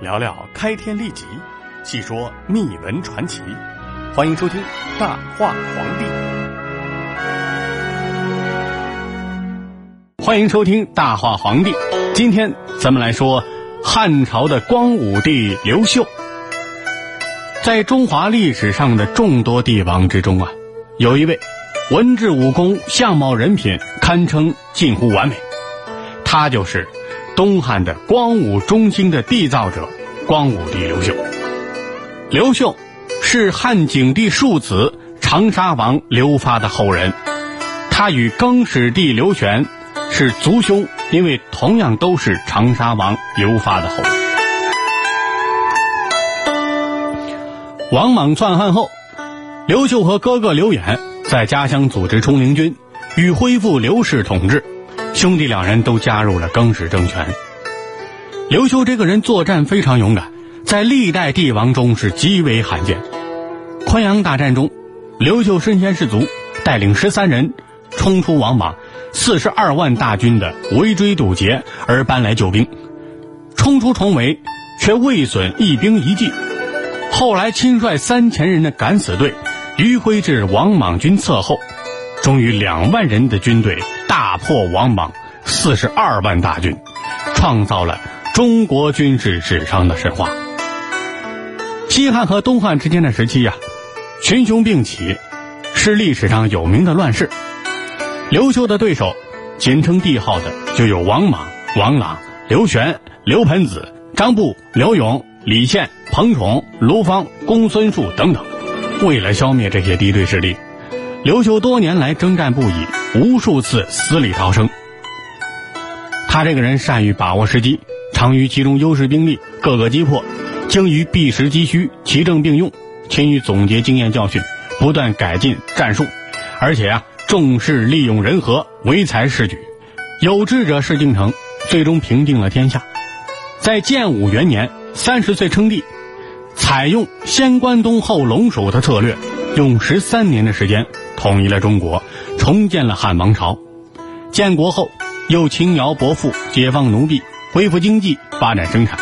聊聊开天立即，细说秘闻传奇。欢迎收听《大话皇帝》。欢迎收听《大话皇帝》。今天咱们来说汉朝的光武帝刘秀。在中华历史上的众多帝王之中啊，有一位文治武功、相貌人品堪称近乎完美，他就是东汉的光武中兴的缔造者光武帝刘秀。刘秀是汉景帝庶子长沙王刘发的后人，他与更始帝刘玄是族兄，因为同样都是长沙王刘发的后人。王莽篡汉后，刘秀和哥哥刘演在家乡组织冲灵军，欲恢复刘氏统治。兄弟两人都加入了更始政权。刘秀这个人作战非常勇敢，在历代帝王中是极为罕见。昆阳大战中，刘秀身先士卒，带领十三人冲出王莽四十二万大军的围追堵截，而搬来救兵，冲出重围，却未损一兵一计。后来亲率三千人的敢死队迂回至王莽军侧后，终于两万人的军队大破王莽四十二万大军，创造了中国军事史上的神话。西汉和东汉之间的时期呀，群雄并起，是历史上有名的乱世。刘秀的对手，简称帝号的就有王莽、王朗、刘玄、刘盆子、张布、刘永。李宪、彭宠、卢芳、公孙述等等，为了消灭这些敌对势力，刘秀多年来征战不已，无数次死里逃生。他这个人善于把握时机，常于其中优势兵力各个击破，精于避实击虚，奇正并用，勤于总结经验教训，不断改进战术，而且啊重视利用人和，唯才是举，有志者事竟成，最终平定了天下。在建武元年。三十岁称帝，采用先关东后龙首的策略，用十三年的时间统一了中国，重建了汉王朝。建国后，又轻徭薄赋，解放奴婢，恢复经济，发展生产，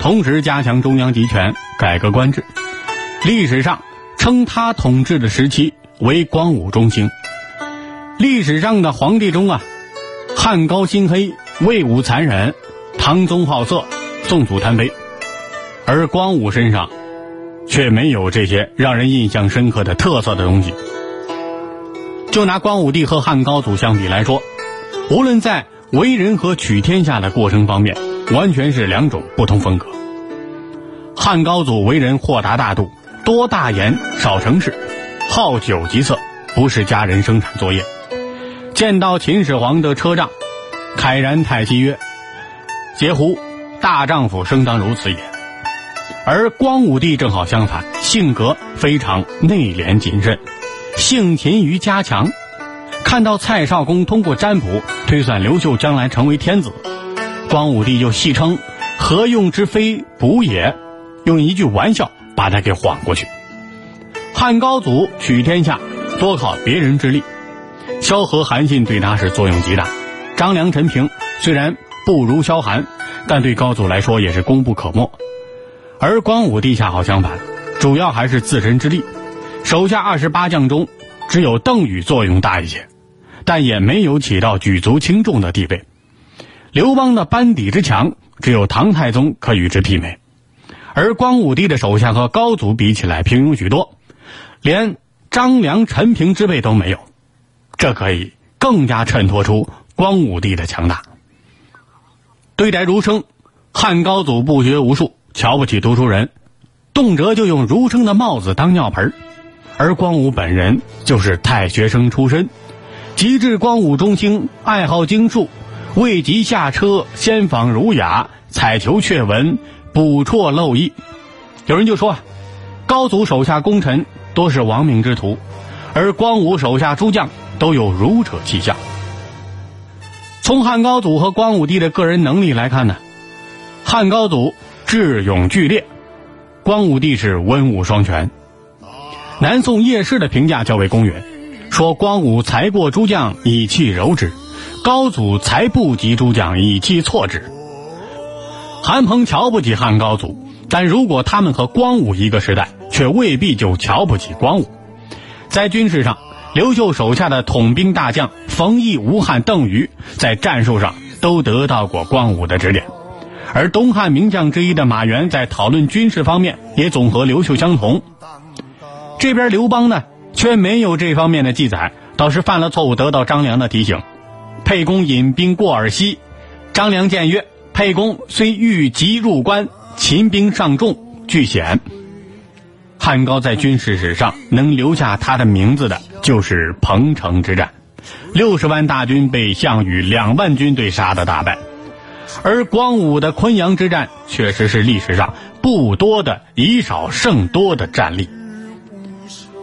同时加强中央集权，改革官制。历史上称他统治的时期为光武中兴。历史上的皇帝中啊，汉高心黑，魏武残忍，唐宗好色，宋祖贪杯。而光武身上，却没有这些让人印象深刻的特色的东西。就拿光武帝和汉高祖相比来说，无论在为人和取天下的过程方面，完全是两种不同风格。汉高祖为人豁达大度，多大言少成事，好酒极色，不是家人生产作业。见到秦始皇的车仗，慨然叹息曰：“嗟乎！大丈夫生当如此也。”而光武帝正好相反，性格非常内敛谨慎，性勤于加强。看到蔡少公通过占卜推算刘秀将来成为天子，光武帝就戏称“何用之非卜也”，用一句玩笑把他给晃过去。汉高祖取天下多靠别人之力，萧何、韩信对他是作用极大。张良、陈平虽然不如萧韩，但对高祖来说也是功不可没。而光武帝恰好相反，主要还是自身之力，手下二十八将中，只有邓禹作用大一些，但也没有起到举足轻重的地位。刘邦的班底之强，只有唐太宗可与之媲美，而光武帝的手下和高祖比起来平庸许多，连张良、陈平之辈都没有，这可以更加衬托出光武帝的强大。对待儒生，汉高祖不学无术。瞧不起读书人，动辄就用儒生的帽子当尿盆而光武本人就是太学生出身，及至光武中兴，爱好经术，未及下车，先访儒雅，采求阙文，补辍漏益。有人就说啊，高祖手下功臣多是亡命之徒，而光武手下诸将都有儒者气象。从汉高祖和光武帝的个人能力来看呢，汉高祖。智勇俱烈，光武帝是文武双全。南宋叶适的评价较为公允，说光武才过诸将，以气柔之；高祖才不及诸将，以气挫之。韩鹏瞧不起汉高祖，但如果他们和光武一个时代，却未必就瞧不起光武。在军事上，刘秀手下的统兵大将冯异、吴汉、邓禹，在战术上都得到过光武的指点。而东汉名将之一的马援，在讨论军事方面也总和刘秀相同。这边刘邦呢，却没有这方面的记载，倒是犯了错误，得到张良的提醒。沛公引兵过尔西，张良谏曰：“沛公虽欲急入关，秦兵尚众，惧险。”汉高在军事史上能留下他的名字的，就是彭城之战，六十万大军被项羽两万军队杀得大败。而光武的昆阳之战，确实是历史上不多的以少胜多的战例。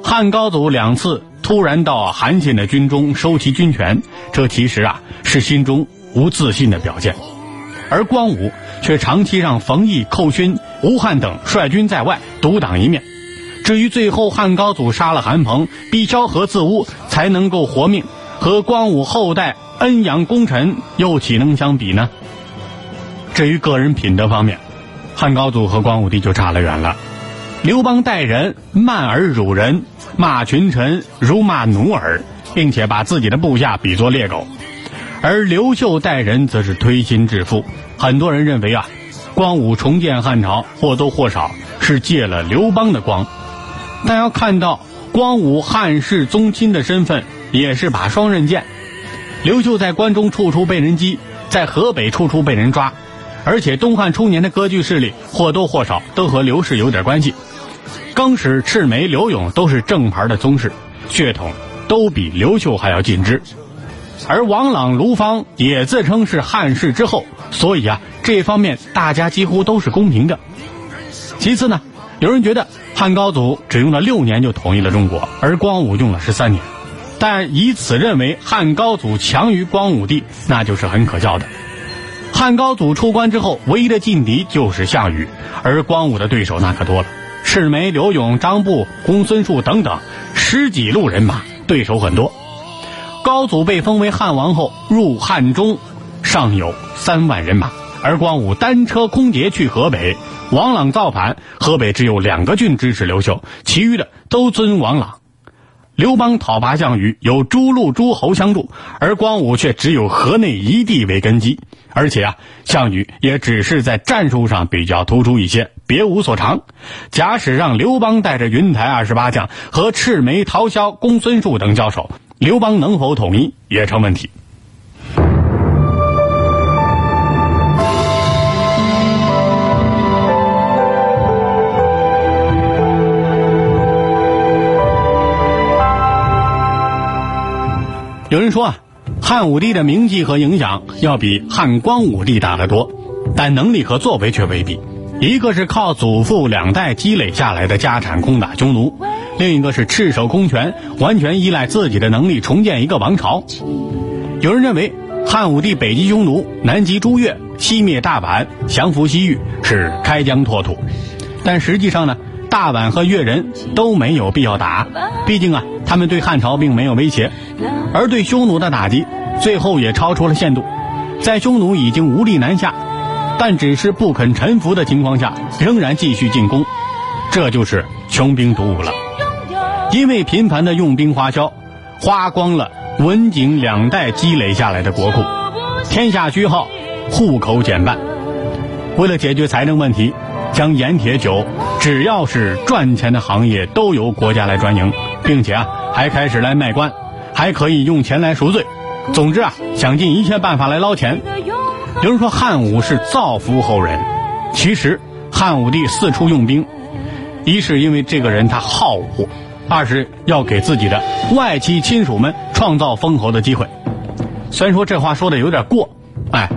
汉高祖两次突然到韩信的军中收其军权，这其实啊是心中无自信的表现。而光武却长期让冯异、寇勋、吴汉等率军在外独当一面。至于最后汉高祖杀了韩鹏，逼萧何自污，才能够活命，和光武后代恩养功臣又岂能相比呢？至于个人品德方面，汉高祖和光武帝就差了远了。刘邦待人慢而辱人，骂群臣如骂奴儿，并且把自己的部下比作猎狗；而刘秀待人则是推心置腹。很多人认为啊，光武重建汉朝或多或少是借了刘邦的光。但要看到光武汉室宗亲的身份，也是把双刃剑。刘秀在关中处处被人击，在河北处处被人抓，而且东汉初年的割据势力或多或少都和刘氏有点关系。更始、赤眉、刘勇都是正牌的宗室，血统都比刘秀还要近支。而王朗、卢芳也自称是汉室之后，所以啊，这方面大家几乎都是公平的。其次呢，有人觉得。汉高祖只用了六年就统一了中国，而光武用了十三年，但以此认为汉高祖强于光武帝，那就是很可笑的。汉高祖出关之后，唯一的劲敌就是项羽，而光武的对手那可多了，赤眉、刘勇、张布、公孙述等等十几路人马，对手很多。高祖被封为汉王后，入汉中尚有三万人马，而光武单车空劫去河北。王朗造反，河北只有两个郡支持刘秀，其余的都尊王朗。刘邦讨伐项羽，有诸路诸侯相助，而光武却只有河内一地为根基。而且啊，项羽也只是在战术上比较突出一些，别无所长。假使让刘邦带着云台二十八将和赤眉、陶萧、公孙述等交手，刘邦能否统一也成问题。有人说啊，汉武帝的名气和影响要比汉光武帝大得多，但能力和作为却未必。一个是靠祖父两代积累下来的家产攻打匈奴，另一个是赤手空拳，完全依赖自己的能力重建一个王朝。有人认为，汉武帝北击匈奴，南击朱越，西灭大宛，降服西域，是开疆拓土。但实际上呢，大宛和越人都没有必要打，毕竟啊，他们对汉朝并没有威胁。而对匈奴的打击，最后也超出了限度，在匈奴已经无力南下，但只是不肯臣服的情况下，仍然继续进攻，这就是穷兵黩武了。因为频繁的用兵花销，花光了文景两代积累下来的国库，天下虚耗，户口减半。为了解决财政问题，将盐铁酒只要是赚钱的行业都由国家来专营，并且啊，还开始来卖官。还可以用钱来赎罪，总之啊，想尽一切办法来捞钱。有人说汉武是造福后人，其实汉武帝四处用兵，一是因为这个人他好武，二是要给自己的外戚亲属们创造封侯的机会。虽然说这话说的有点过，哎，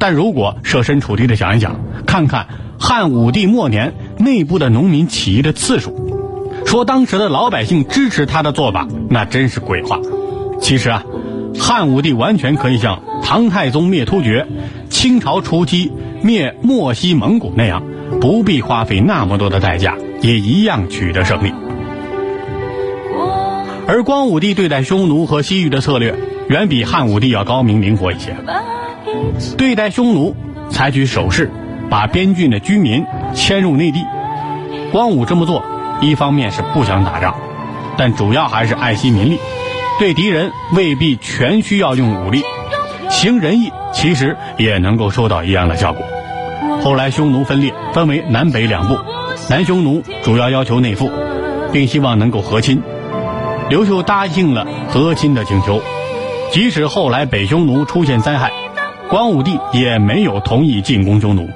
但如果设身处地的想一想，看看汉武帝末年内部的农民起义的次数。说当时的老百姓支持他的做法，那真是鬼话。其实啊，汉武帝完全可以像唐太宗灭突厥、清朝初期灭漠西蒙古那样，不必花费那么多的代价，也一样取得胜利。而光武帝对待匈奴和西域的策略，远比汉武帝要高明灵活一些。对待匈奴，采取守势，把边郡的居民迁入内地。光武这么做，一方面是不想打仗，但主要还是爱惜民力，对敌人未必全需要用武力，行仁义其实也能够收到一样的效果。后来匈奴分裂，分为南北两部，南匈奴主要要求内附，并希望能够和亲。刘秀答应了和亲的请求，即使后来北匈奴出现灾害，光武帝也没有同意进攻匈奴。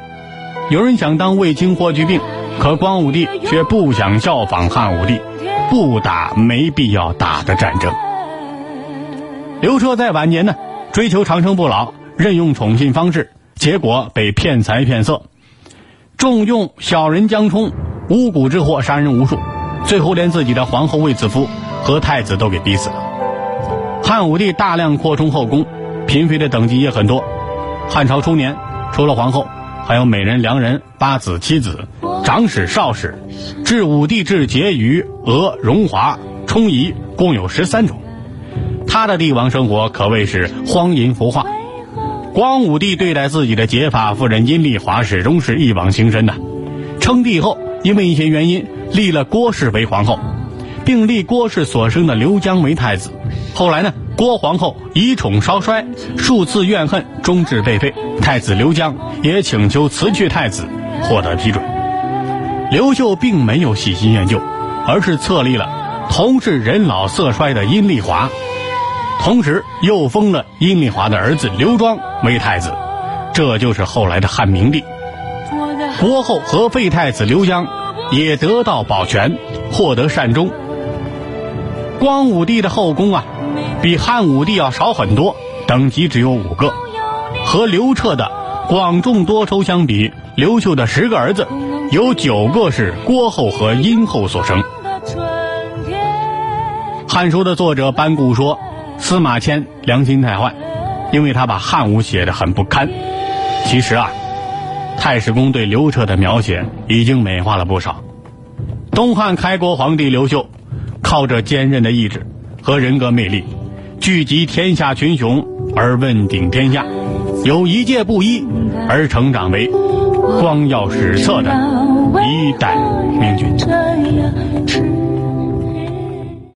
有人想当卫青霍去病。可光武帝却不想效仿汉武帝，不打没必要打的战争。刘彻在晚年呢，追求长生不老，任用宠信方式，结果被骗财骗色，重用小人江充，巫蛊之祸杀人无数，最后连自己的皇后卫子夫和太子都给逼死了。汉武帝大量扩充后宫，嫔妃的等级也很多。汉朝初年，除了皇后，还有美人、良人、八子、七子。长史、少史，至武帝至婕妤、娥、荣华、充仪，共有十三种。他的帝王生活可谓是荒淫浮华。光武帝对待自己的结发夫人阴丽华始终是一往情深的。称帝后，因为一些原因，立了郭氏为皇后，并立郭氏所生的刘江为太子。后来呢，郭皇后以宠稍衰，数次怨恨，终至被废。太子刘江也请求辞去太子，获得批准。刘秀并没有喜新厌旧，而是册立了同是人老色衰的阴丽华，同时又封了阴丽华的儿子刘庄为太子，这就是后来的汉明帝。国后和废太子刘江也得到保全，获得善终。光武帝的后宫啊，比汉武帝要少很多，等级只有五个，和刘彻的广众多抽相比，刘秀的十个儿子。有九个是郭后和殷后所生。《汉书》的作者班固说，司马迁良心太坏，因为他把汉武写得很不堪。其实啊，太史公对刘彻的描写已经美化了不少。东汉开国皇帝刘秀，靠着坚韧的意志和人格魅力，聚集天下群雄而问鼎天下，有一介布衣而成长为。光耀史册的一代明君。